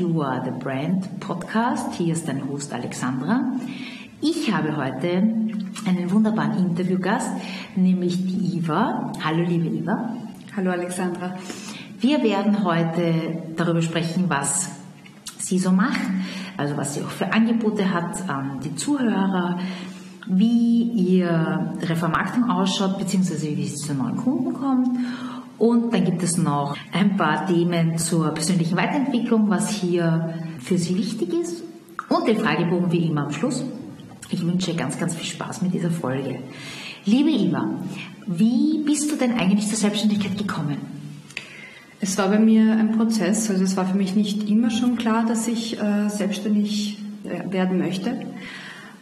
You Are the Brand Podcast. Hier ist dein Host Alexandra. Ich habe heute einen wunderbaren Interviewgast, nämlich die Iva. Hallo liebe Iva. Hallo Alexandra. Wir werden heute darüber sprechen, was sie so macht, also was sie auch für Angebote hat an die Zuhörer, wie ihre Vermarktung ausschaut, beziehungsweise wie sie zu neuen Kunden kommt und dann gibt es noch ein paar Themen zur persönlichen Weiterentwicklung, was hier für Sie wichtig ist. Und den Fragebogen wie immer am Schluss. Ich wünsche ganz, ganz viel Spaß mit dieser Folge. Liebe Iva, wie bist du denn eigentlich zur Selbstständigkeit gekommen? Es war bei mir ein Prozess. Also es war für mich nicht immer schon klar, dass ich äh, selbstständig äh, werden möchte.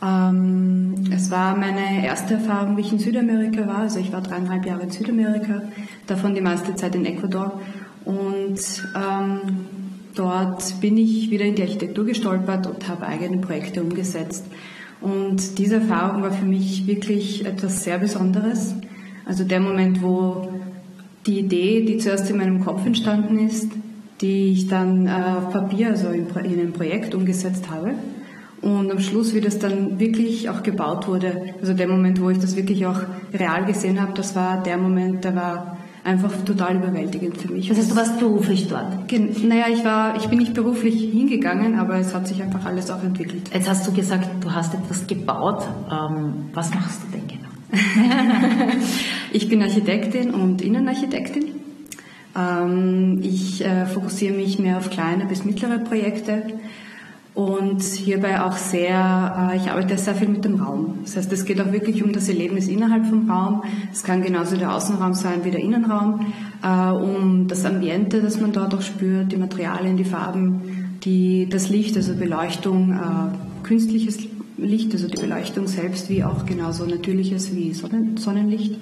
Ähm, es war meine erste Erfahrung, wie ich in Südamerika war. Also ich war dreieinhalb Jahre in Südamerika, davon die meiste Zeit in Ecuador. Und ähm, dort bin ich wieder in die Architektur gestolpert und habe eigene Projekte umgesetzt. Und diese Erfahrung war für mich wirklich etwas sehr Besonderes. Also der Moment, wo die Idee, die zuerst in meinem Kopf entstanden ist, die ich dann äh, auf Papier, also in, in ein Projekt umgesetzt habe und am Schluss, wie das dann wirklich auch gebaut wurde, also der Moment, wo ich das wirklich auch real gesehen habe, das war der Moment, der war einfach total überwältigend für mich. Das heißt, du warst beruflich dort? Gen naja, ich, war, ich bin nicht beruflich hingegangen, aber es hat sich einfach alles auch entwickelt. Jetzt hast du gesagt, du hast etwas gebaut. Ähm, was machst du denn genau? ich bin Architektin und Innenarchitektin. Ähm, ich äh, fokussiere mich mehr auf kleine bis mittlere Projekte und hierbei auch sehr, äh, ich arbeite sehr viel mit dem Raum. Das heißt, es geht auch wirklich um das Erlebnis innerhalb vom Raum. Es kann genauso der Außenraum sein wie der Innenraum, äh, um das Ambiente, das man dort auch spürt, die Materialien, die Farben, die, das Licht, also Beleuchtung, äh, künstliches Licht, also die Beleuchtung selbst, wie auch genauso natürliches wie Sonnen Sonnenlicht.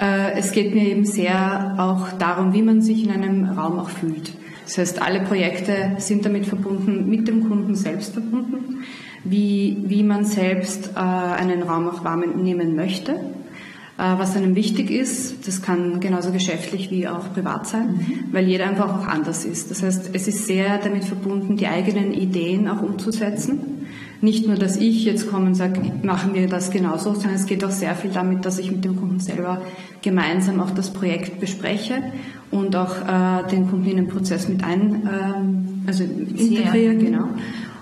Es geht mir eben sehr auch darum, wie man sich in einem Raum auch fühlt. Das heißt, alle Projekte sind damit verbunden, mit dem Kunden selbst verbunden, wie, wie man selbst äh, einen Raum auch wahrnehmen möchte. Äh, was einem wichtig ist, das kann genauso geschäftlich wie auch privat sein, mhm. weil jeder einfach auch anders ist. Das heißt, es ist sehr damit verbunden, die eigenen Ideen auch umzusetzen. Nicht nur, dass ich jetzt komme und sage, machen wir das genauso, sondern es geht auch sehr viel damit, dass ich mit dem Kunden selber gemeinsam auch das Projekt bespreche und auch äh, den Kunden in den Prozess mit ein, ähm, also integriere, genau.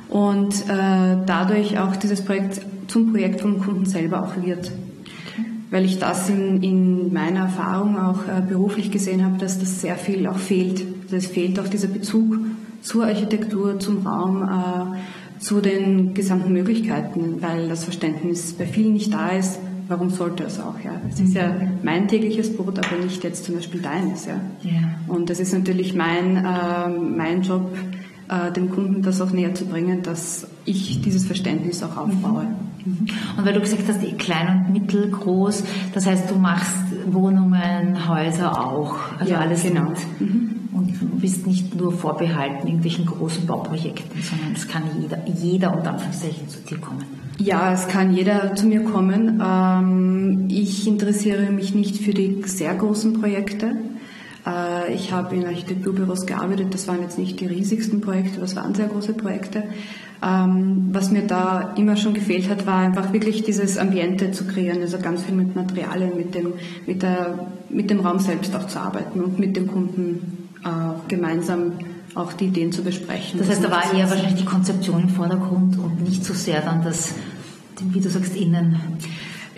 Und äh, dadurch auch dieses Projekt zum Projekt vom Kunden selber auch wird. Weil ich das in, in meiner Erfahrung auch äh, beruflich gesehen habe, dass das sehr viel auch fehlt. Also es fehlt auch dieser Bezug zur Architektur, zum Raum, äh, zu den gesamten Möglichkeiten, weil das Verständnis bei vielen nicht da ist, warum sollte es auch? Ja? Es ist ja mein tägliches Brot, aber nicht jetzt zum Beispiel deines. Ja? Yeah. Und das ist natürlich mein, äh, mein Job, äh, dem Kunden das auch näher zu bringen, dass ich dieses Verständnis auch aufbaue. Mhm. mhm. Und weil du gesagt hast, klein und mittelgroß, das heißt, du machst Wohnungen, Häuser auch, also ja, alles genau. Mhm. Und du bist nicht nur vorbehalten irgendwelchen großen Bauprojekten, sondern es kann jeder, jeder unter Anführungszeichen zu dir kommen. Ja, es kann jeder zu mir kommen. Ähm, ich interessiere mich nicht für die sehr großen Projekte. Äh, ich habe in Architekturbüros gearbeitet, das waren jetzt nicht die riesigsten Projekte, das waren sehr große Projekte. Ähm, was mir da immer schon gefehlt hat, war einfach wirklich dieses Ambiente zu kreieren, also ganz viel mit Materialien, mit dem, mit der, mit dem Raum selbst auch zu arbeiten und mit dem Kunden äh, gemeinsam auch die Ideen zu besprechen. Das heißt, da war eher wahrscheinlich die Konzeption im Vordergrund und nicht so sehr dann das, wie du sagst, innen.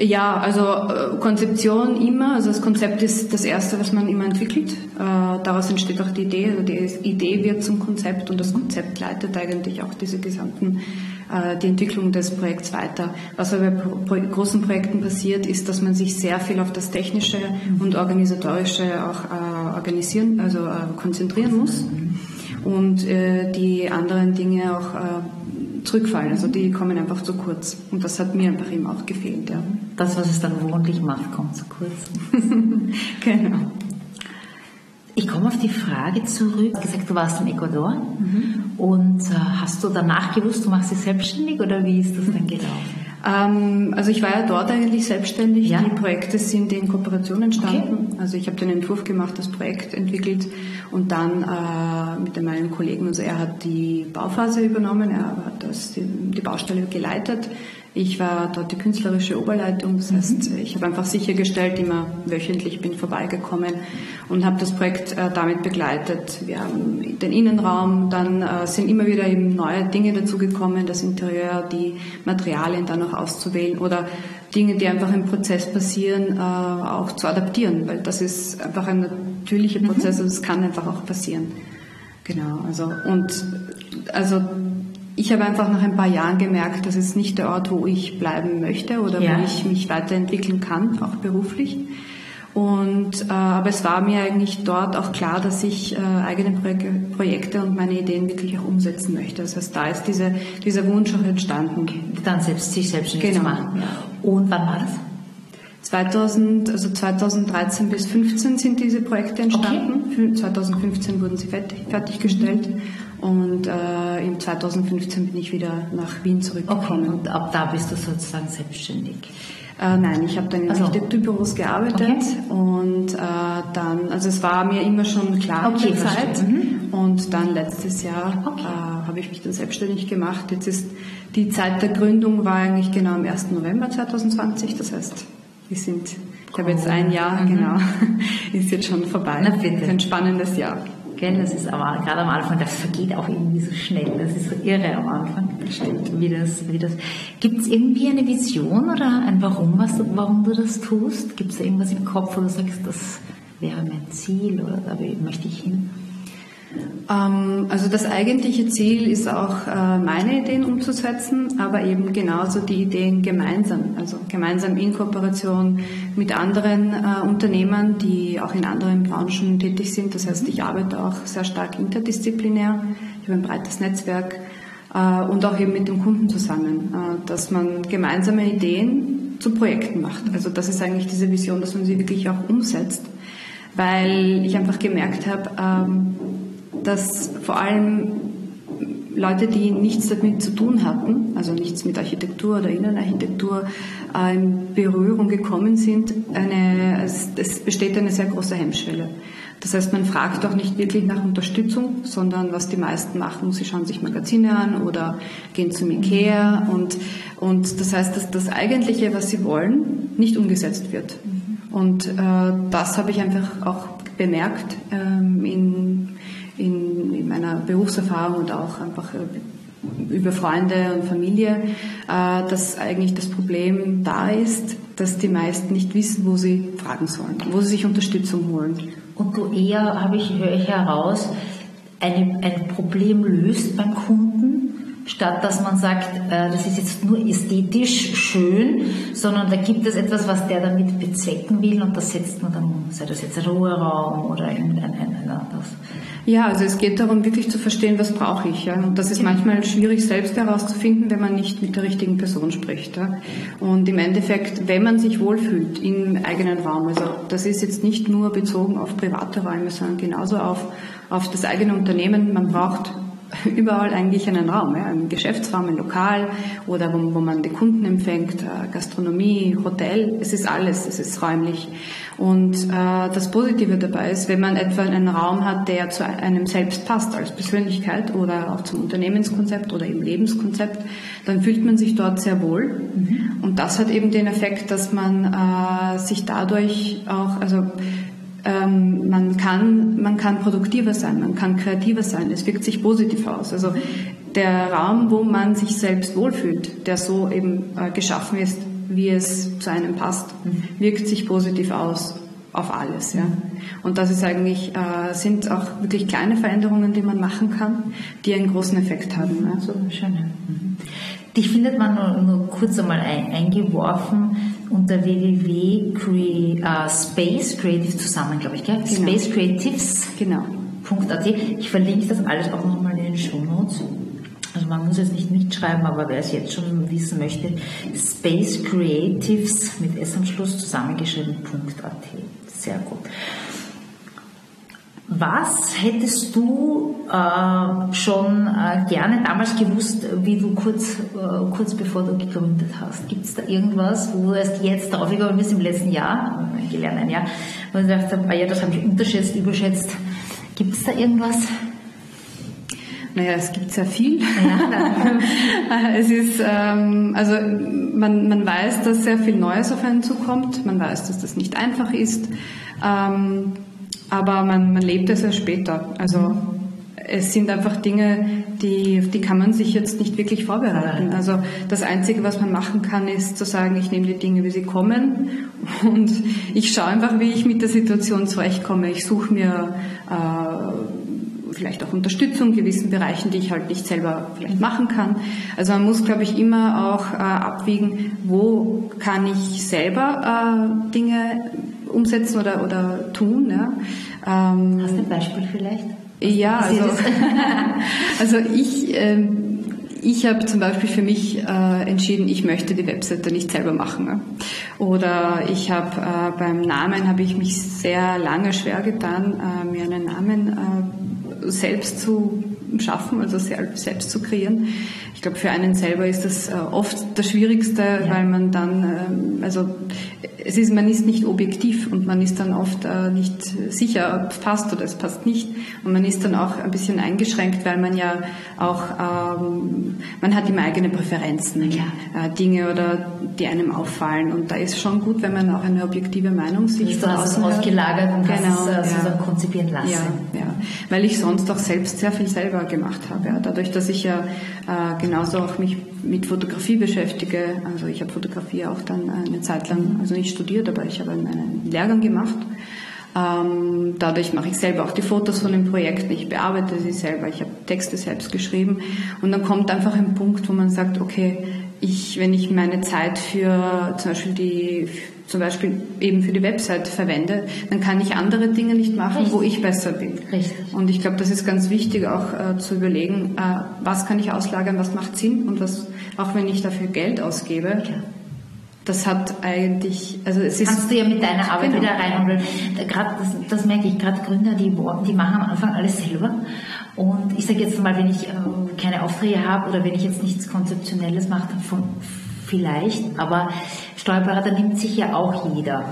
Ja, also äh, Konzeption immer, also das Konzept ist das Erste, was man immer entwickelt. Äh, daraus entsteht auch die Idee, also die Idee wird zum Konzept und das Konzept leitet eigentlich auch diese gesamten, äh, die Entwicklung des Projekts weiter. Was aber bei großen Projekten passiert, ist, dass man sich sehr viel auf das Technische und Organisatorische auch organisieren, also konzentrieren muss und die anderen Dinge auch zurückfallen. Also die kommen einfach zu kurz. Und das hat mir einfach immer auch gefehlt. Ja. Das, was es dann wohnlich macht, kommt zu kurz. genau. Ich komme auf die Frage zurück. Du hast gesagt, du warst in Ecuador mhm. und äh, hast du danach gewusst, du machst dich selbstständig oder wie ist das dann gelaufen? Ähm, also ich war ja dort eigentlich selbstständig. Ja. Die Projekte sind in Kooperation entstanden. Okay. Also ich habe den Entwurf gemacht, das Projekt entwickelt und dann äh, mit meinen Kollegen, also er hat die Bauphase übernommen, er hat das, die, die Baustelle geleitet. Ich war dort die künstlerische Oberleitung, das heißt, mhm. ich habe einfach sichergestellt, immer wöchentlich bin vorbeigekommen und habe das Projekt äh, damit begleitet. Wir haben den Innenraum, dann äh, sind immer wieder eben neue Dinge dazugekommen, das Interieur, die Materialien dann noch auszuwählen oder Dinge, die einfach im Prozess passieren, äh, auch zu adaptieren, weil das ist einfach ein natürlicher Prozess mhm. und es kann einfach auch passieren. Genau, also und also ich habe einfach nach ein paar Jahren gemerkt, das ist nicht der Ort, wo ich bleiben möchte oder ja. wo ich mich weiterentwickeln kann, auch beruflich. Und, äh, aber es war mir eigentlich dort auch klar, dass ich äh, eigene Projekte und meine Ideen wirklich auch umsetzen möchte. Das heißt, da ist diese, dieser Wunsch auch entstanden. Dann selbst sich selbstständig genau. zu machen. Ja. Und wann war das? 2000, also 2013 bis 2015 sind diese Projekte entstanden. Okay. 2015 wurden sie fertig, fertiggestellt und äh, im 2015 bin ich wieder nach Wien zurückgekommen. Okay. Und ab da bist du sozusagen selbstständig? Äh, nein, ich habe dann in also. Architekturbüros gearbeitet okay. und äh, dann, also es war mir immer schon klar okay, in der Zeit mhm. und dann letztes Jahr okay. äh, habe ich mich dann selbstständig gemacht. Jetzt ist die Zeit der Gründung war eigentlich genau am 1. November 2020, das heißt wir sind, ich habe jetzt ein Jahr, mhm. genau, ist jetzt schon vorbei. Na bitte. Ein spannendes Jahr. Gell, das ist aber gerade am Anfang, das vergeht auch irgendwie so schnell. Das ist so irre am Anfang. Stimmt. Wie das, wie das. Gibt es irgendwie eine Vision oder ein Warum, was du, warum du das tust? Gibt es irgendwas im Kopf, wo du sagst, das wäre mein Ziel oder da möchte ich hin? Ähm, also das eigentliche Ziel ist auch, äh, meine Ideen umzusetzen, aber eben genauso die Ideen gemeinsam, also gemeinsam in Kooperation mit anderen äh, Unternehmern, die auch in anderen Branchen tätig sind. Das heißt, ich arbeite auch sehr stark interdisziplinär, ich habe ein breites Netzwerk äh, und auch eben mit dem Kunden zusammen, dass man gemeinsame Ideen zu Projekten macht. Also das ist eigentlich diese Vision, dass man sie wirklich auch umsetzt, weil ich einfach gemerkt habe, ähm, dass vor allem Leute, die nichts damit zu tun hatten, also nichts mit Architektur oder Innenarchitektur, äh, in Berührung gekommen sind, eine, es, es besteht eine sehr große Hemmschwelle. Das heißt, man fragt auch nicht wirklich nach Unterstützung, sondern was die meisten machen, sie schauen sich Magazine an oder gehen zum Ikea und, und das heißt, dass das Eigentliche, was sie wollen, nicht umgesetzt wird. Und äh, das habe ich einfach auch bemerkt ähm, in in, in meiner Berufserfahrung und auch einfach äh, über Freunde und Familie, äh, dass eigentlich das Problem da ist, dass die meisten nicht wissen, wo sie fragen sollen, wo sie sich Unterstützung holen. Und du eher, habe ich, höre ich heraus, eine, ein Problem löst beim Kunden, statt dass man sagt, äh, das ist jetzt nur ästhetisch schön, sondern da gibt es etwas, was der damit bezwecken will und das setzt man dann um, sei das jetzt ein Ruheraum oder irgendein ein, ein anderes. Ja, also es geht darum, wirklich zu verstehen, was brauche ich. Ja? Und das ist genau. manchmal schwierig selbst herauszufinden, wenn man nicht mit der richtigen Person spricht. Ja? Und im Endeffekt, wenn man sich wohlfühlt im eigenen Raum, also das ist jetzt nicht nur bezogen auf private Räume, sondern genauso auf, auf das eigene Unternehmen, man braucht überall eigentlich einen Raum, ja, ein Geschäftsraum, ein Lokal oder wo, wo man die Kunden empfängt, äh, Gastronomie, Hotel, es ist alles, es ist räumlich. Und äh, das Positive dabei ist, wenn man etwa einen Raum hat, der zu einem selbst passt als Persönlichkeit oder auch zum Unternehmenskonzept oder im Lebenskonzept, dann fühlt man sich dort sehr wohl. Mhm. Und das hat eben den Effekt, dass man äh, sich dadurch auch, also ähm, man, kann, man kann produktiver sein, man kann kreativer sein, es wirkt sich positiv aus. Also der Raum, wo man sich selbst wohlfühlt, der so eben äh, geschaffen ist, wie es zu einem passt, wirkt sich positiv aus auf alles. Ja. Und das ist eigentlich, äh, sind auch wirklich kleine Veränderungen, die man machen kann, die einen großen Effekt haben. Ja. So, schön. Mhm. Dich findet man nur, nur kurz einmal ein, eingeworfen unter www.space uh, Creative zusammen, glaube ich, gell? Genau. Space Creatives. Genau. Ich verlinke das alles auch nochmal in den Show Notes. also man muss es nicht mitschreiben, aber wer es jetzt schon wissen möchte, Space Creatives mit S am Schluss zusammengeschrieben.at. Sehr gut. Was hättest du äh, schon äh, gerne damals gewusst, wie du kurz, äh, kurz bevor du gegründet hast? Gibt es da irgendwas, wo du erst jetzt drauf gekommen bist im letzten Jahr, gelernt ein Jahr, wo du gesagt hast, ah ja, das habe ich unterschätzt, überschätzt. Gibt es da irgendwas? Naja, es gibt sehr viel. Ja, es ist, ähm, also man, man weiß, dass sehr viel Neues auf einen zukommt. Man weiß, dass das nicht einfach ist. Ähm, aber man, man lebt es ja später. Also es sind einfach Dinge, die, die kann man sich jetzt nicht wirklich vorbereiten. Also das Einzige, was man machen kann, ist zu sagen, ich nehme die Dinge, wie sie kommen und ich schaue einfach, wie ich mit der Situation zurechtkomme. Ich suche mir äh, vielleicht auch Unterstützung in gewissen Bereichen, die ich halt nicht selber vielleicht machen kann. Also man muss, glaube ich, immer auch äh, abwiegen, wo kann ich selber äh, Dinge umsetzen oder, oder tun. Ja. Ähm, Hast du ein Beispiel vielleicht? Ja, also, also ich, äh, ich habe zum Beispiel für mich äh, entschieden, ich möchte die Webseite nicht selber machen. Ne? Oder ich habe äh, beim Namen habe ich mich sehr lange schwer getan, äh, mir einen Namen äh, selbst zu schaffen, also selbst zu kreieren. Ich glaube, für einen selber ist das äh, oft das Schwierigste, ja. weil man dann, ähm, also es ist, man ist nicht objektiv und man ist dann oft äh, nicht sicher, ob es passt oder es passt nicht. Und man ist dann auch ein bisschen eingeschränkt, weil man ja auch, ähm, man hat immer eigene Präferenzen, ja. äh, Dinge oder die einem auffallen. Und da ist schon gut, wenn man auch eine objektive Meinung sich von außen ausgelagert und genau, hast es äh, ja. konzipieren lassen. Ja, ja, weil ich sonst auch selbst sehr viel selber gemacht habe. Dadurch, dass ich ja äh, genauso auch mich mit Fotografie beschäftige. Also ich habe Fotografie auch dann eine Zeit lang, also nicht studiert, aber ich habe einen Lehrgang gemacht. Ähm, dadurch mache ich selber auch die Fotos von den Projekten, ich bearbeite sie selber, ich habe Texte selbst geschrieben und dann kommt einfach ein Punkt, wo man sagt, okay, ich, wenn ich meine Zeit für zum Beispiel die zum Beispiel eben für die Website verwende, dann kann ich andere Dinge nicht machen, Richtig. wo ich besser bin. Richtig. Und ich glaube, das ist ganz wichtig auch äh, zu überlegen, äh, was kann ich auslagern, was macht Sinn und was, auch wenn ich dafür Geld ausgebe, ja. das hat eigentlich, also es ist. Kannst du ja mit deiner Arbeit genau. wieder reinhandeln. Gerade, das, das merke ich, gerade Gründer, die, die machen am Anfang alles selber. Und ich sage jetzt mal, wenn ich äh, keine Aufträge habe oder wenn ich jetzt nichts Konzeptionelles mache, von, vielleicht, aber Steuerberater nimmt sich ja auch jeder.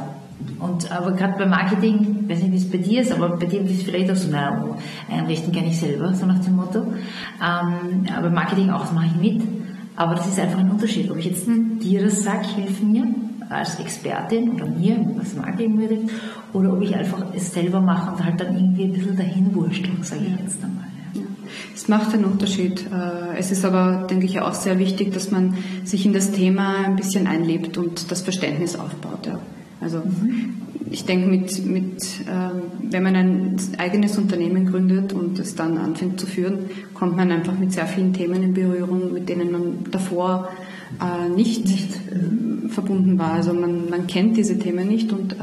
Und aber gerade beim Marketing, ich weiß nicht, wie es bei dir ist, aber bei dir ist es vielleicht auch so, naja, einrichten kann ich selber, so nach dem Motto. Ähm, aber Marketing auch, das mache ich mit. Aber das ist einfach ein Unterschied. Ob ich jetzt dir das sage, hilf mir als Expertin oder mir, was Marketing betrifft, oder ob ich einfach es selber mache und halt dann irgendwie ein bisschen dahin wurscht, sage ich jetzt einmal. Es macht einen Unterschied. Äh, es ist aber, denke ich, auch sehr wichtig, dass man sich in das Thema ein bisschen einlebt und das Verständnis aufbaut. Ja. Also mhm. ich denke, mit, mit, ähm, wenn man ein eigenes Unternehmen gründet und es dann anfängt zu führen, kommt man einfach mit sehr vielen Themen in Berührung, mit denen man davor äh, nicht, nicht äh, verbunden war. Also man, man kennt diese Themen nicht und äh,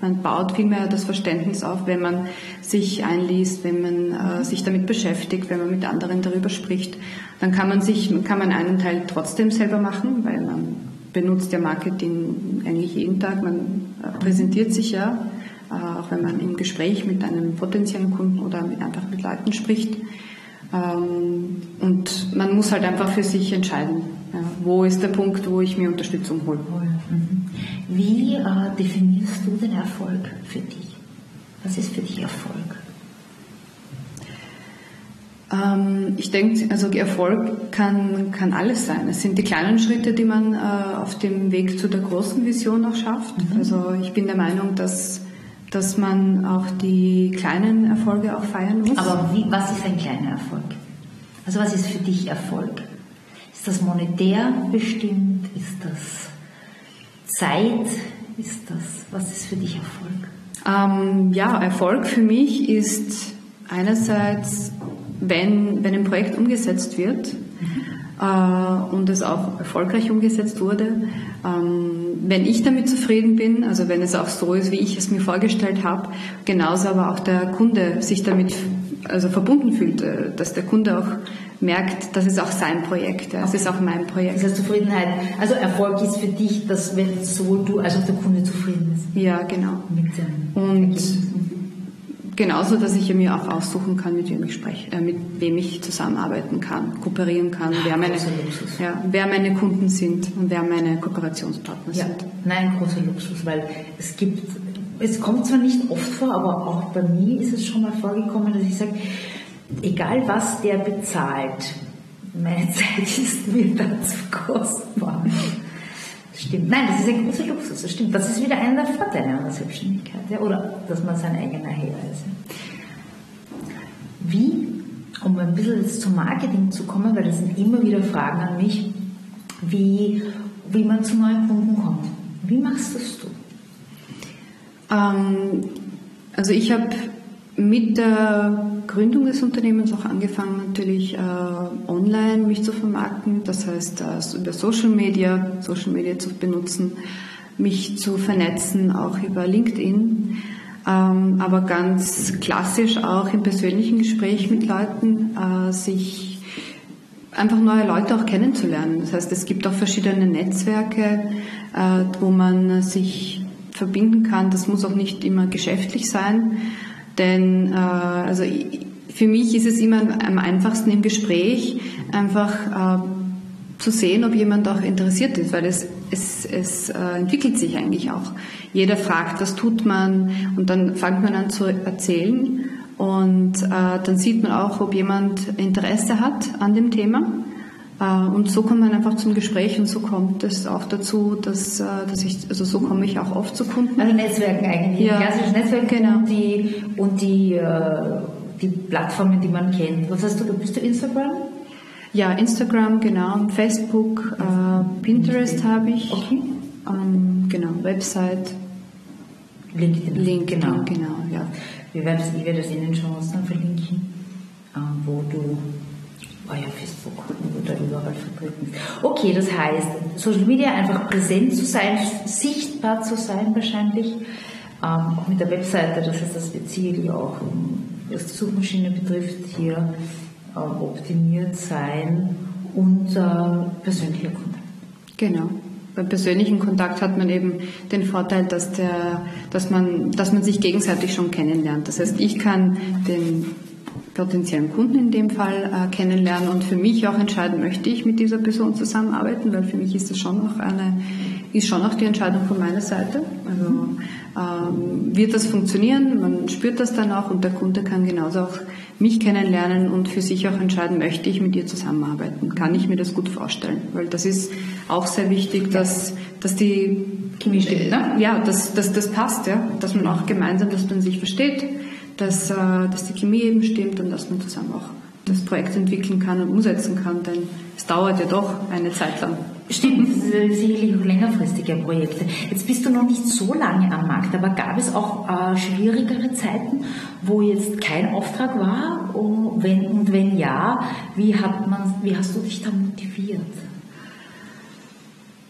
man baut vielmehr das Verständnis auf, wenn man sich einliest, wenn man äh, sich damit beschäftigt, wenn man mit anderen darüber spricht. Dann kann man sich, kann man einen Teil trotzdem selber machen, weil man benutzt ja Marketing eigentlich jeden Tag. Man äh, präsentiert sich ja, äh, auch wenn man im Gespräch mit einem potenziellen Kunden oder einfach mit Leuten spricht. Ähm, und man muss halt einfach für sich entscheiden, wo ist der Punkt, wo ich mir Unterstützung hole. Mhm. Wie äh, definierst du den Erfolg für dich? Was ist für dich Erfolg? Ähm, ich denke, also Erfolg kann, kann alles sein. Es sind die kleinen Schritte, die man äh, auf dem Weg zu der großen Vision auch schafft. Mhm. Also ich bin der Meinung, dass, dass man auch die kleinen Erfolge auch feiern muss. Aber wie, was ist ein kleiner Erfolg? Also was ist für dich Erfolg? Ist das monetär bestimmt? Ist das Zeit ist das? Was ist für dich Erfolg? Ähm, ja, Erfolg für mich ist einerseits, wenn, wenn ein Projekt umgesetzt wird mhm. äh, und es auch erfolgreich umgesetzt wurde, ähm, wenn ich damit zufrieden bin, also wenn es auch so ist, wie ich es mir vorgestellt habe, genauso aber auch der Kunde sich damit also verbunden fühlt, äh, dass der Kunde auch merkt, das ist auch sein Projekt, ja. das ist auch mein Projekt. Das heißt Zufriedenheit, also Erfolg ist für dich, dass wenn sowohl du als auch der Kunde zufrieden ist. Ja, genau. Und genauso, dass ich mir auch aussuchen kann, mit wem ich spreche, äh, mit wem ich zusammenarbeiten kann, kooperieren kann, wer meine, ja, wer meine Kunden sind und wer meine Kooperationspartner ja. sind. Nein, großer Luxus, weil es gibt, es kommt zwar nicht oft vor, aber auch bei mir ist es schon mal vorgekommen, dass ich sage, egal was der bezahlt, meine Zeit ist mir dazu kostbar. Das stimmt. Nein, das ist ein großer Luxus, das stimmt. Das ist wieder einer der Vorteile einer Selbstständigkeit. Ja? Oder dass man sein eigener Herr ist. Wie, um ein bisschen jetzt zum Marketing zu kommen, weil das sind immer wieder Fragen an mich, wie, wie man zu neuen Kunden kommt. Wie machst das du? Ähm, also ich habe mit der Gründung des Unternehmens auch angefangen, natürlich äh, online mich zu vermarkten, das heißt äh, über Social Media, Social Media zu benutzen, mich zu vernetzen, auch über LinkedIn, ähm, aber ganz klassisch auch im persönlichen Gespräch mit Leuten, äh, sich einfach neue Leute auch kennenzulernen. Das heißt, es gibt auch verschiedene Netzwerke, äh, wo man sich verbinden kann. Das muss auch nicht immer geschäftlich sein denn äh, also für mich ist es immer am einfachsten im Gespräch einfach äh, zu sehen, ob jemand auch interessiert ist, weil es, es, es äh, entwickelt sich eigentlich auch. Jeder fragt, was tut man und dann fängt man an zu erzählen und äh, dann sieht man auch, ob jemand Interesse hat an dem Thema. Äh, und so kommt man einfach zum Gespräch und so kommt es auch dazu, dass, äh, dass ich, also so komme ich auch oft zu Kunden. Also Netzwerken eigentlich, ja. klassisches Netzwerk genau. und die, und die, äh, die Plattformen, die man kennt. Was hast du, bist du Instagram? Ja, Instagram, genau, Facebook, äh, Pinterest habe ich. Okay. Ähm, genau, Website. LinkedIn. LinkedIn, genau. genau ja. Wir werden ich werde das in den dann verlinken, wo du war ja Facebook, wo da überall vertreten ist. Okay, das heißt, Social Media einfach präsent zu sein, sichtbar zu sein wahrscheinlich, ähm, auch mit der Webseite, das heißt, das wird sicherlich auch, was die Suchmaschine betrifft, hier äh, optimiert sein und äh, persönlicher Kontakt. Genau. Beim persönlichen Kontakt hat man eben den Vorteil, dass, der, dass, man, dass man sich gegenseitig schon kennenlernt. Das heißt, ich kann den potenziellen Kunden in dem Fall äh, kennenlernen. Und für mich auch entscheiden, möchte ich mit dieser Person zusammenarbeiten, weil für mich ist das schon auch eine, ist schon auch die Entscheidung von meiner Seite. Also ähm, wird das funktionieren, man spürt das dann auch und der Kunde kann genauso auch mich kennenlernen und für sich auch entscheiden, möchte ich mit ihr zusammenarbeiten, kann ich mir das gut vorstellen, weil das ist auch sehr wichtig, dass, dass die Chemie stimmt, ne? Ja, dass, dass das passt, ja, dass man auch gemeinsam, dass man sich versteht dass, äh, dass die Chemie eben stimmt und dass man zusammen auch das Projekt entwickeln kann und umsetzen kann, denn es dauert ja doch eine Zeit lang. Stimmt, sicherlich auch längerfristige Projekte. Jetzt bist du noch nicht so lange am Markt, aber gab es auch äh, schwierigere Zeiten, wo jetzt kein Auftrag war? Und wenn, und wenn ja, wie, hat man, wie hast du dich da motiviert?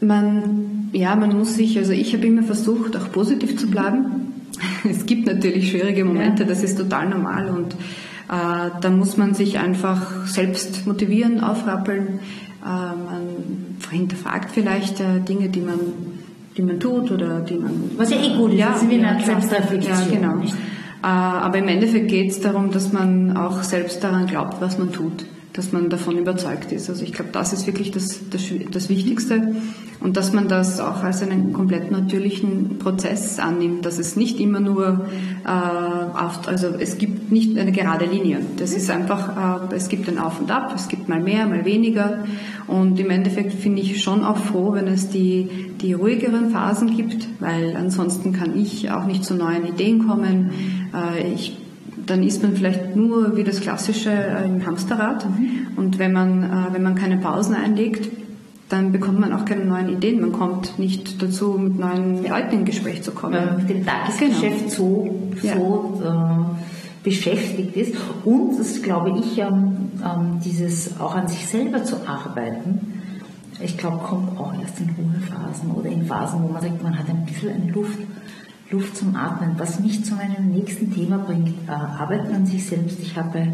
Man, ja, man muss sich, also ich habe immer versucht, auch positiv zu bleiben es gibt natürlich schwierige Momente, das ist total normal und äh, da muss man sich einfach selbst motivieren, aufrappeln. Äh, man hinterfragt vielleicht äh, Dinge, die man, die man tut oder die man. Was ja eh gut ist, ja, ist wie eine Selbstreflexion. Ja, genau. Äh, aber im Endeffekt geht es darum, dass man auch selbst daran glaubt, was man tut dass man davon überzeugt ist. Also ich glaube, das ist wirklich das, das, das, Wichtigste und dass man das auch als einen komplett natürlichen Prozess annimmt, dass es nicht immer nur äh, auf, also es gibt nicht eine gerade Linie. Das ist einfach, äh, es gibt ein Auf und Ab, es gibt mal mehr, mal weniger und im Endeffekt finde ich schon auch froh, wenn es die, die ruhigeren Phasen gibt, weil ansonsten kann ich auch nicht zu neuen Ideen kommen. Äh, ich dann ist man vielleicht nur wie das klassische äh, im Hamsterrad. Mhm. Und wenn man, äh, wenn man keine Pausen einlegt, dann bekommt man auch keine neuen Ideen. Man kommt nicht dazu, mit neuen ja. Leuten in Gespräch zu kommen. Weil man mit dem Tagesgeschäft genau. so, so ja. äh, beschäftigt ist. Und das glaube ich, ähm, ähm, dieses auch an sich selber zu arbeiten, ich glaube, kommt auch erst in Ruhephasen oder in Phasen, wo man sagt, man hat ein bisschen Luft Luft zum Atmen, was mich zu meinem nächsten Thema bringt, äh, Arbeiten an sich selbst. Ich habe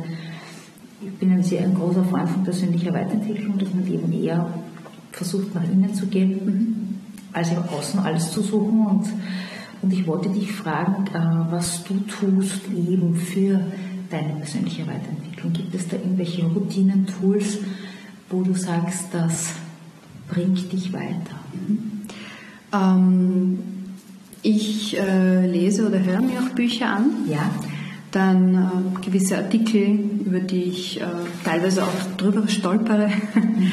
ich bin ein sehr ein großer Freund von persönlicher Weiterentwicklung, dass man eben eher versucht, nach innen zu gehen, mhm. als im Außen alles zu suchen. Und, und ich wollte dich fragen, äh, was du tust eben für deine persönliche Weiterentwicklung. Gibt es da irgendwelche Routinen, Tools, wo du sagst, das bringt dich weiter? Mhm. Ähm, ich äh, lese oder höre mir auch Bücher an. Ja. Dann äh, gewisse Artikel, über die ich äh, teilweise auch drüber stolpere. Mhm.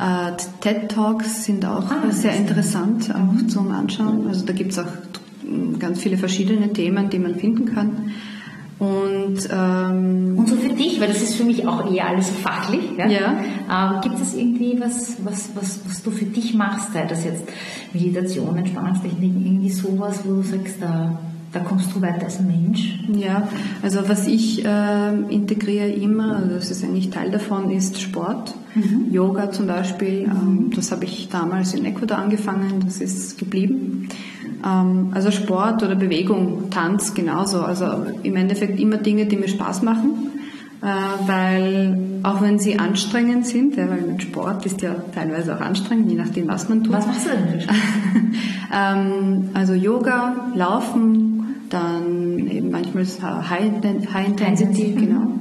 Äh, TED Talks sind auch ah, sehr interessant auch mhm. zum Anschauen. Also da gibt es auch ganz viele verschiedene Themen, die man finden kann. Und, ähm, und so für dich, weil das ist für mich auch eher alles fachlich, ja? ja. Ähm, gibt es irgendwie was, was, was, was du für dich machst, sei das jetzt Meditation, Entspannungstechniken, irgendwie sowas, wo du sagst, da, da kommst du weiter als Mensch? Ja, also was ich äh, integriere immer, also das ist eigentlich Teil davon, ist Sport. Mhm. Yoga zum Beispiel, ähm, das habe ich damals in Ecuador angefangen, das ist geblieben. Ähm, also Sport oder Bewegung, Tanz genauso. Also im Endeffekt immer Dinge, die mir Spaß machen, äh, weil auch wenn sie anstrengend sind, ja, weil mit Sport ist ja teilweise auch anstrengend, je nachdem, was man tut. Was machst du denn? ähm, also Yoga, Laufen, dann eben manchmal High, High Intensity, genau.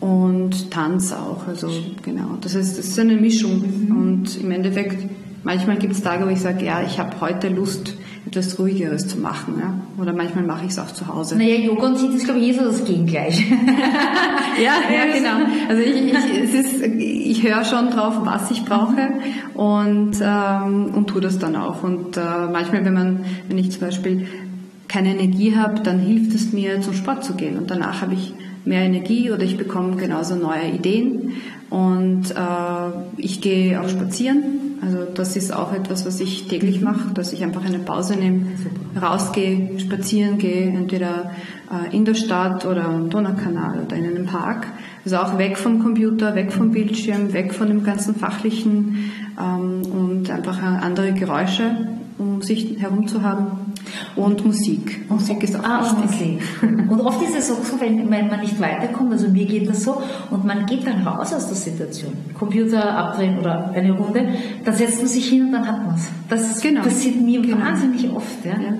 Und Tanz auch, also genau. Das heißt, das ist eine Mischung. Mhm. Und im Endeffekt, manchmal gibt es Tage, wo ich sage, ja, ich habe heute Lust, etwas Ruhigeres zu machen. Ja? Oder manchmal mache ich es auch zu Hause. Naja, Yoga und Sit ist, glaube ich, eh so das Gegengleich. ja, ja, genau. Also ich, ich, es ist, ich höre schon drauf, was ich brauche und, ähm, und tue das dann auch. Und äh, manchmal, wenn man, wenn ich zum Beispiel keine Energie habe, dann hilft es mir, zum Sport zu gehen. Und danach habe ich mehr Energie oder ich bekomme genauso neue Ideen. Und äh, ich gehe auch spazieren also das ist auch etwas, was ich täglich mache, dass ich einfach eine Pause nehme, rausgehe, spazieren gehe, entweder äh, in der Stadt oder am Donaukanal oder in einem Park. Also auch weg vom Computer, weg vom Bildschirm, weg von dem ganzen Fachlichen ähm, und einfach andere Geräusche um sich herum zu haben. Und Musik. Musik ist auch ah, wichtig. Musik. Und oft ist es auch so, wenn, wenn man nicht weiterkommt, also mir geht das so, und man geht dann raus aus der Situation. Computer abdrehen oder eine Runde, dann setzt man sich hin und dann hat man es. Das genau. passiert mir genau. wahnsinnig oft. Ja. ja.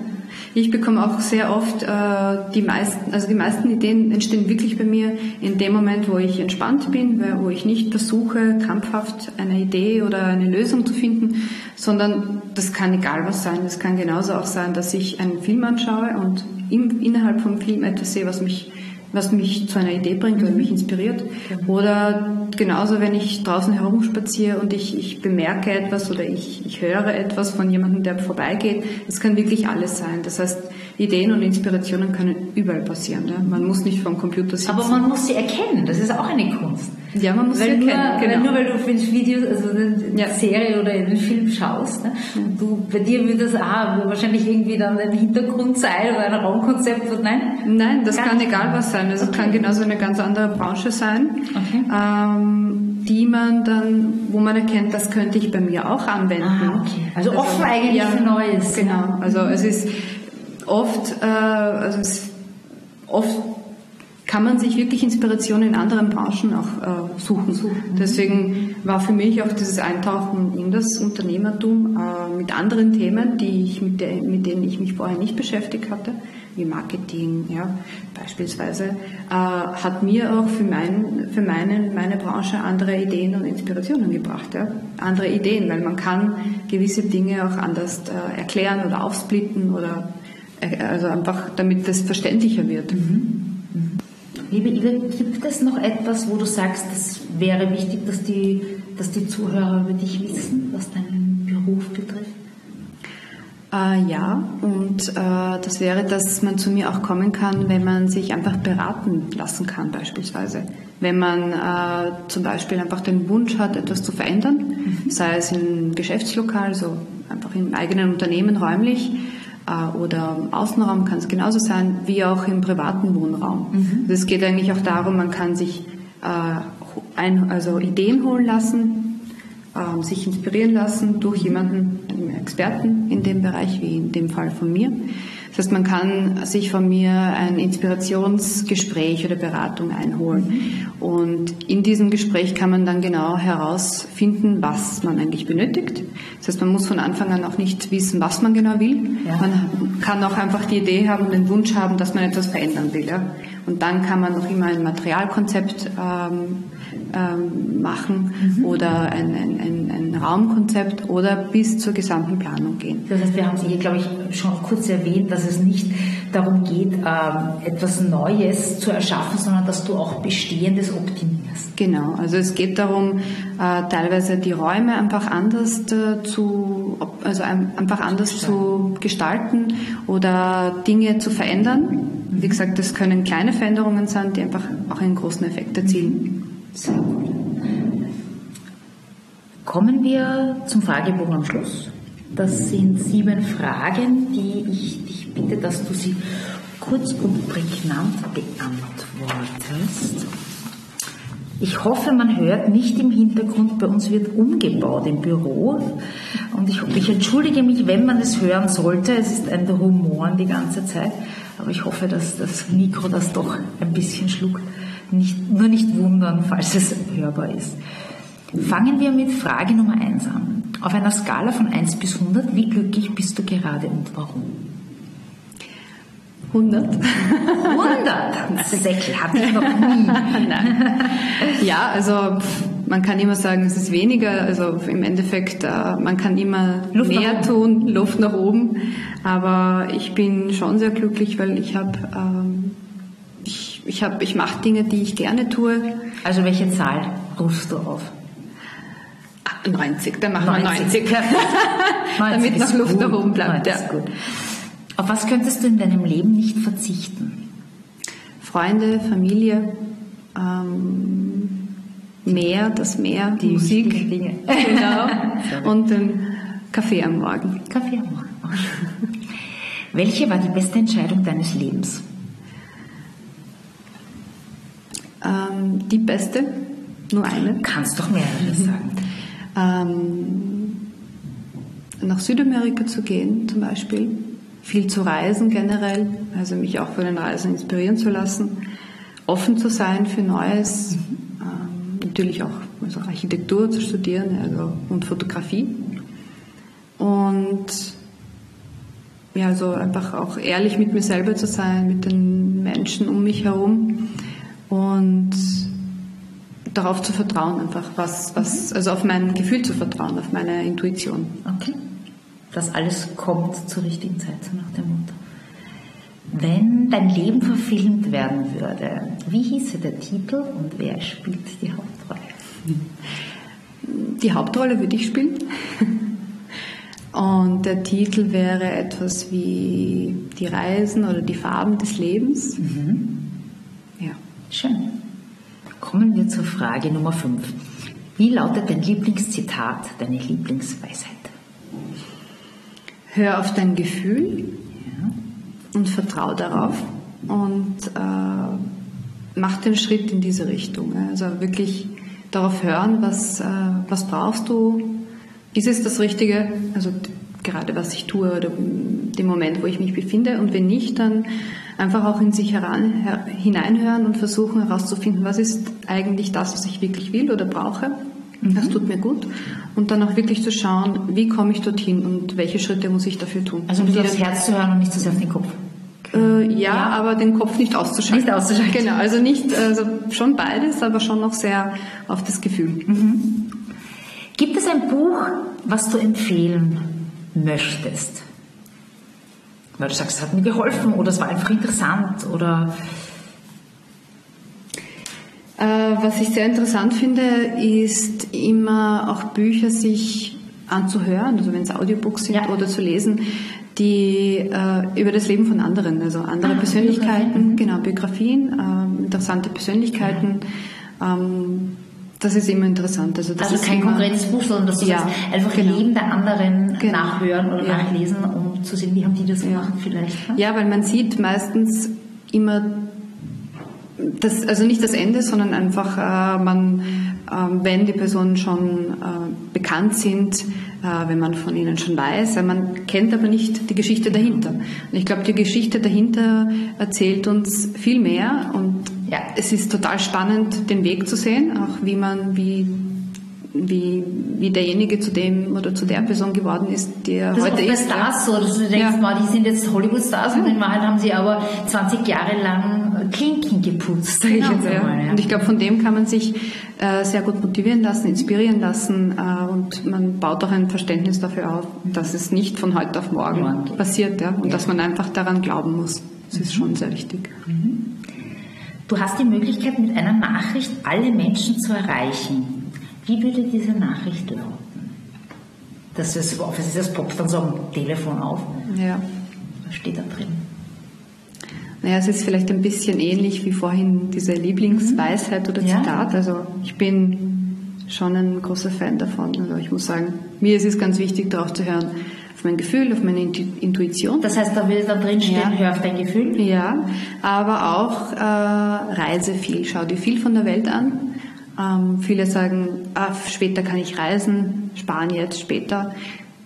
Ich bekomme auch sehr oft äh, die meisten, also die meisten Ideen entstehen wirklich bei mir in dem Moment, wo ich entspannt bin, wo ich nicht versuche, krampfhaft eine Idee oder eine Lösung zu finden, sondern das kann egal was sein. Es kann genauso auch sein, dass ich einen Film anschaue und im, innerhalb vom Film etwas sehe, was mich was mich zu einer Idee bringt oder mich inspiriert. Oder genauso, wenn ich draußen herumspaziere und ich, ich bemerke etwas oder ich, ich höre etwas von jemandem, der vorbeigeht. Das kann wirklich alles sein. Das heißt, Ideen und Inspirationen können überall passieren. Ja? Man muss nicht vom Computer sitzen. Aber man muss sie erkennen. Das ist auch eine Kunst. Ja, man muss weil sie erkennen. Nur, genau. nur weil du für ein Video, also eine ja. Serie oder einen Film schaust, ne? und du, bei dir würde das ah, wahrscheinlich irgendwie dann ein Hintergrund sein oder ein Raumkonzept. Nein? Nein, das kann egal was sein. Also okay. kann genauso eine ganz andere Branche sein. Okay. Ähm, die man dann, wo man erkennt, das könnte ich bei mir auch anwenden. Ah, okay. Also, also offen eigentlich ja, für Neues. Genau. Also es ist oft, äh, also es, oft kann man sich wirklich Inspiration in anderen Branchen auch äh, suchen. suchen. Deswegen war für mich auch dieses Eintauchen in das Unternehmertum äh, mit anderen Themen, die ich mit, der, mit denen ich mich vorher nicht beschäftigt hatte, wie Marketing, ja, beispielsweise, äh, hat mir auch für, mein, für meine, meine Branche andere Ideen und Inspirationen gebracht. Ja. Andere Ideen, weil man kann gewisse Dinge auch anders äh, erklären oder aufsplitten oder also einfach damit das verständlicher wird. Mhm. Mhm. Liebe Ile, gibt es noch etwas, wo du sagst, das wäre wichtig, dass die, dass die Zuhörer über dich wissen, was deinen Beruf betrifft? Äh, ja, und äh, das wäre, dass man zu mir auch kommen kann, wenn man sich einfach beraten lassen kann beispielsweise. Wenn man äh, zum Beispiel einfach den Wunsch hat, etwas zu verändern, mhm. sei es im Geschäftslokal, so einfach im eigenen Unternehmen räumlich, äh, oder im Außenraum kann es genauso sein, wie auch im privaten Wohnraum. Mhm. Also es geht eigentlich auch darum, man kann sich äh, ein, also Ideen holen lassen, äh, sich inspirieren lassen durch jemanden, einen Experten in dem Bereich, wie in dem Fall von mir, Das heißt, man kann sich von mir ein Inspirationsgespräch oder Beratung einholen. Und in diesem Gespräch kann man dann genau herausfinden, was man eigentlich benötigt. Das heißt, man muss von Anfang an auch nicht wissen, was man genau will. Ja. Man kann auch einfach die Idee haben, den Wunsch haben, dass man etwas verändern will. Ja? Und dann kann man noch immer ein Materialkonzept ähm, ähm, machen mhm. oder ein, ein, ein, ein, Raumkonzept oder bis zur gesamten Planung gehen. Das heißt, wir haben es hier, glaube ich, schon kurz erwähnt, dass es nicht darum geht, ähm, etwas Neues zu erschaffen, sondern dass du auch Bestehendes optimierst. Genau, also es geht darum, äh, teilweise die Räume einfach anders äh, zu, also einfach anders zu gestalten oder Dinge zu verändern. Wie gesagt, das können kleine Veränderungen sein, die einfach auch einen großen Effekt erzielen. Sehr gut. Kommen wir zum Fragebogen am Schluss. Das sind sieben Fragen, die ich dich bitte, dass du sie kurz und prägnant beantwortest. Ich hoffe, man hört nicht im Hintergrund, bei uns wird umgebaut im Büro. Und ich, ich entschuldige mich, wenn man es hören sollte. Es ist ein Rumoren die ganze Zeit. Aber ich hoffe, dass das Mikro das doch ein bisschen schluckt. Nicht, nur nicht wundern, falls es hörbar ist. Fangen wir mit Frage Nummer 1 an. Auf einer Skala von 1 bis 100, wie glücklich bist du gerade und warum? 100. 100? Säckel hatte ich noch nie. Nein. Ja, also man kann immer sagen, es ist weniger. Also im Endeffekt, äh, man kann immer Luft mehr tun, Luft nach oben. Aber ich bin schon sehr glücklich, weil ich habe ähm, ich, hab, ich mache Dinge, die ich gerne tue. Also welche Zahl rufst du auf? 90, dann machen 90. wir 90. 90 Damit noch Luft nach oben bleibt. Ja. Gut. Auf was könntest du in deinem Leben nicht verzichten? Freunde, Familie, ähm, Meer, das Meer, die Musik. Dinge. Genau. Und den Kaffee am Morgen. Kaffee am Morgen. Welche war die beste Entscheidung deines Lebens? Ähm, die beste? Nur eine? Kannst doch mehrere sagen. Ähm, nach Südamerika zu gehen zum Beispiel, viel zu reisen generell, also mich auch von den Reisen inspirieren zu lassen, offen zu sein für Neues, ähm, natürlich auch also Architektur zu studieren also, und Fotografie und ja, also einfach auch ehrlich mit mir selber zu sein, mit den Menschen um mich herum und darauf zu vertrauen, einfach was, was, also auf mein Gefühl zu vertrauen, auf meine Intuition. Okay. Das alles kommt zur richtigen Zeit, so nach dem Motto. Wenn dein Leben verfilmt werden würde, wie hieße der Titel und wer spielt die Hauptrolle? Die Hauptrolle würde ich spielen. Und der Titel wäre etwas wie Die Reisen oder die Farben des Lebens. Mhm. Schön. Kommen wir zur Frage Nummer 5. Wie lautet dein Lieblingszitat, deine Lieblingsweisheit? Hör auf dein Gefühl ja. und vertrau darauf und äh, mach den Schritt in diese Richtung. Also wirklich darauf hören, was, äh, was brauchst du, ist es das Richtige, also gerade was ich tue oder den Moment, wo ich mich befinde und wenn nicht, dann einfach auch in sich heran, her, hineinhören und versuchen herauszufinden, was ist eigentlich das, was ich wirklich will oder brauche. Mhm. Das tut mir gut. Und dann auch wirklich zu schauen, wie komme ich dorthin und welche Schritte muss ich dafür tun. Also um aufs Herz zu hören und nicht so sehr auf den Kopf. Äh, ja, ja, aber den Kopf nicht auszuschalten. Nicht auszuschalten. Genau, also nicht, also schon beides, aber schon noch sehr auf das Gefühl. Mhm. Gibt es ein Buch, was du empfehlen möchtest? Weil du sagst, es hat mir geholfen oder es war einfach interessant oder. Äh, was ich sehr interessant finde, ist immer auch Bücher sich anzuhören, also wenn es Audiobooks sind ja. oder zu lesen, die äh, über das Leben von anderen, also andere ah, Persönlichkeiten, Biografien. genau Biografien, äh, interessante Persönlichkeiten. Ähm, das ist immer interessant. Also, also kein konkretes Buch, sondern dass du ja, einfach genau. Leben der anderen genau. nachhören oder ja. nachlesen, um zu sehen, wie haben die das gemacht vielleicht. Ne? Ja, weil man sieht meistens immer das, also nicht das Ende, sondern einfach äh, man ähm, wenn die Personen schon äh, bekannt sind, äh, wenn man von ihnen schon weiß. Man kennt aber nicht die Geschichte dahinter. Und ich glaube, die Geschichte dahinter erzählt uns viel mehr und ja. es ist total spannend, den Weg zu sehen, auch wie man, wie wie, wie derjenige zu dem oder zu der Person geworden ist, der das heute ist. Das ist bei Stars so, dass du denkst, ja. mal, die sind jetzt Hollywood-Stars und in Wahrheit haben sie aber 20 Jahre lang Klinken geputzt. Genau. Ich ja. Mal, ja. Und ich glaube, von dem kann man sich äh, sehr gut motivieren lassen, inspirieren lassen äh, und man baut auch ein Verständnis dafür auf, dass es nicht von heute auf morgen morgen. passiert ja, und dass man einfach daran glauben muss. Das ist schon sehr wichtig. Mhm. Du hast die Möglichkeit, mit einer Nachricht alle Menschen zu erreichen. Wie würde diese Nachricht lauten? Das ist, das poppt dann so am Telefon auf. Ja. Was steht da drin? Naja, es ist vielleicht ein bisschen ähnlich wie vorhin diese Lieblingsweisheit oder Zitat. Ja. Also ich bin schon ein großer Fan davon. Also ich muss sagen, mir ist es ganz wichtig, darauf zu hören, auf mein Gefühl, auf meine Intuition. Das heißt, da will da drin stehen, ja. hör auf dein Gefühl? Ja, aber auch äh, reise viel, schau dir viel von der Welt an ähm, viele sagen, ah, später kann ich reisen, sparen jetzt später.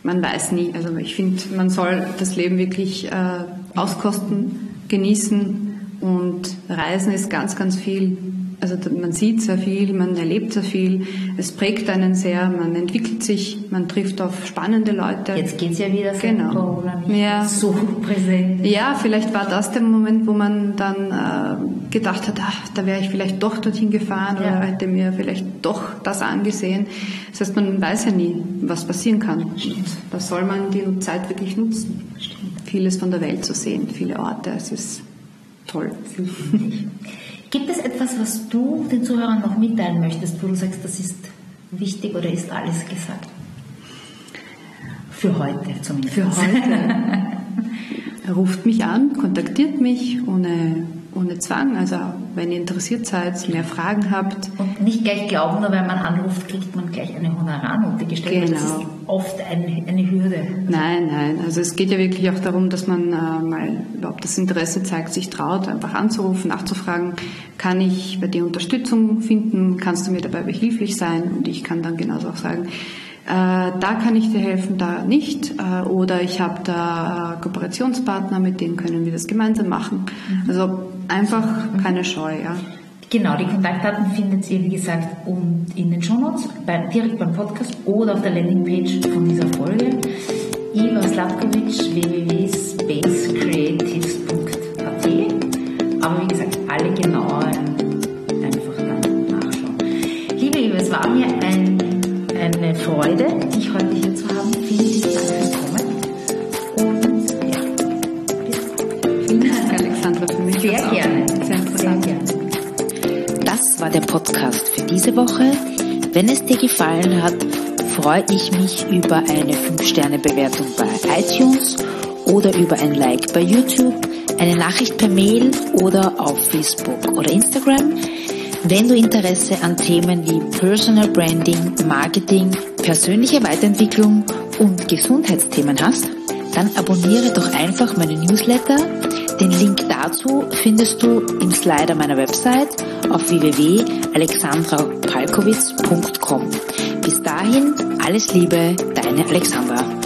Man weiß nie. Also ich finde, man soll das Leben wirklich äh, auskosten, genießen und Reisen ist ganz, ganz viel also man sieht sehr viel, man erlebt sehr viel, es prägt einen sehr, man entwickelt sich, man trifft auf spannende Leute. Jetzt geht es ja wieder genau. Corona nicht ja. so präsent. Ja, vielleicht war das der Moment, wo man dann äh, gedacht hat, ach, da wäre ich vielleicht doch dorthin gefahren ja. oder hätte mir vielleicht doch das angesehen. Das heißt, man weiß ja nie, was passieren kann. Stimmt. Da soll man die Zeit wirklich nutzen. Stimmt. Vieles von der Welt zu sehen, viele Orte, es ist toll. Gibt es etwas, was du den Zuhörern noch mitteilen möchtest, wo du sagst, das ist wichtig oder ist alles gesagt? Für heute zumindest. Für heute. Ruft mich an, kontaktiert mich ohne ohne Zwang. Also wenn ihr interessiert seid, mehr Fragen habt. Und nicht gleich glauben, nur weil man anruft, kriegt man gleich eine Honorarnote gestellt. Genau. Das ist oft eine, eine Hürde. Nein, nein. Also es geht ja wirklich auch darum, dass man äh, mal überhaupt das Interesse zeigt, sich traut, einfach anzurufen, nachzufragen, kann ich bei dir Unterstützung finden, kannst du mir dabei behilflich sein? Und ich kann dann genauso auch sagen, da kann ich dir helfen, da nicht. Äh, oder ich habe da äh, Kooperationspartner, mit denen können wir das gemeinsam machen. Mhm. Also einfach keine Scheu. Ja. Genau, die Kontaktdaten findet ihr, wie gesagt, in den Shownotes, bei, direkt beim Podcast oder auf der Landingpage von dieser Folge. Iva Slavkovic, www.spacecreatives.at. Aber wie gesagt, alle genaueren Freude, dich heute hier zu haben. Vielen, Dank fürs Kommen. Und ja. Vielen Dank, Alexandra, für mich. Sehr gerne. Sehr interessant. Sehr gerne. Das war der Podcast für diese Woche. Wenn es dir gefallen hat, freue ich mich über eine 5-Sterne-Bewertung bei iTunes oder über ein Like bei YouTube, eine Nachricht per Mail oder auf Facebook oder Instagram. Wenn du Interesse an Themen wie Personal Branding, Marketing, persönliche Weiterentwicklung und Gesundheitsthemen hast, dann abonniere doch einfach meine Newsletter. Den Link dazu findest du im Slider meiner Website auf www.alexandrapalkowitz.com. Bis dahin, alles Liebe, deine Alexandra.